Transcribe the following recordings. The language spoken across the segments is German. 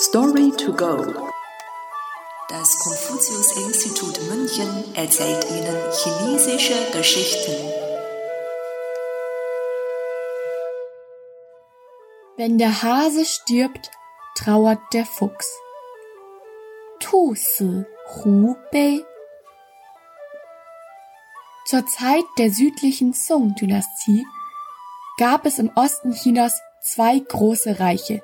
Story to go. Das Konfuzius-Institut München erzählt Ihnen chinesische Geschichten. Wenn der Hase stirbt, trauert der Fuchs. Tu si hu bei. Zur Zeit der südlichen Song-Dynastie gab es im Osten Chinas zwei große Reiche.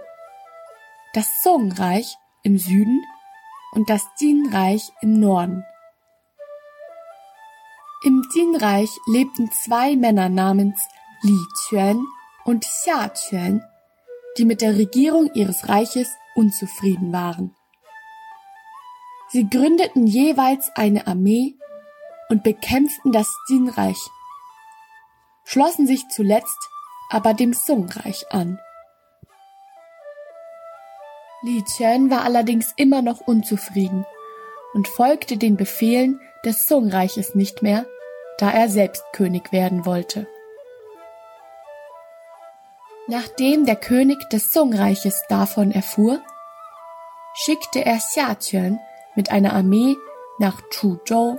Das Song-Reich im Süden und das Jin-Reich im Norden. Im Jin-Reich lebten zwei Männer namens Li Quan und Xia Quan, die mit der Regierung ihres Reiches unzufrieden waren. Sie gründeten jeweils eine Armee und bekämpften das Jin-Reich, schlossen sich zuletzt aber dem Song-Reich an. Li Chen war allerdings immer noch unzufrieden und folgte den Befehlen des Song-Reiches nicht mehr, da er selbst König werden wollte. Nachdem der König des Song-Reiches davon erfuhr, schickte er Xia Quan mit einer Armee nach Chuzhou,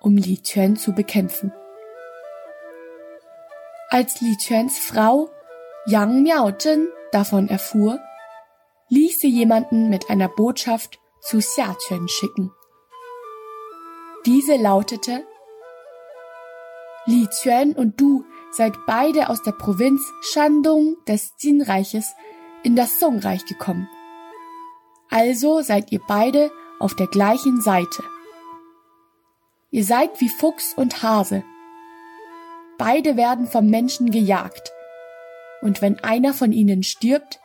um Li Quan zu bekämpfen. Als Li Quans Frau Yang Miaozhen davon erfuhr, sie jemanden mit einer Botschaft zu Xia Quan schicken. Diese lautete Li Quan und du seid beide aus der Provinz Shandong des Jin-Reiches in das Song-Reich gekommen. Also seid ihr beide auf der gleichen Seite. Ihr seid wie Fuchs und Hase. Beide werden vom Menschen gejagt. Und wenn einer von ihnen stirbt,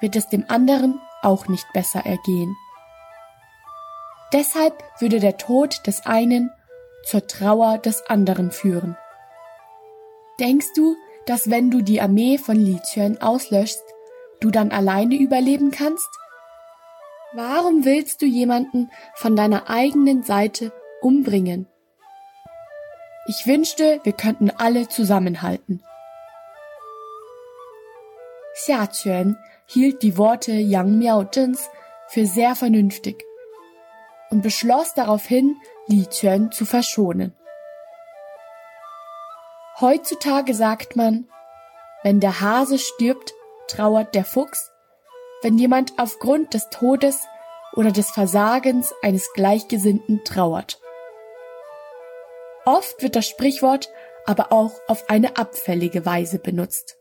wird es dem anderen auch nicht besser ergehen. Deshalb würde der Tod des einen zur Trauer des anderen führen. Denkst du, dass wenn du die Armee von Li Quan auslöschst, du dann alleine überleben kannst? Warum willst du jemanden von deiner eigenen Seite umbringen? Ich wünschte, wir könnten alle zusammenhalten. Xia Quan hielt die Worte Yang Miaozhens für sehr vernünftig und beschloss daraufhin, Li Quan zu verschonen. Heutzutage sagt man, wenn der Hase stirbt, trauert der Fuchs, wenn jemand aufgrund des Todes oder des Versagens eines Gleichgesinnten trauert. Oft wird das Sprichwort aber auch auf eine abfällige Weise benutzt.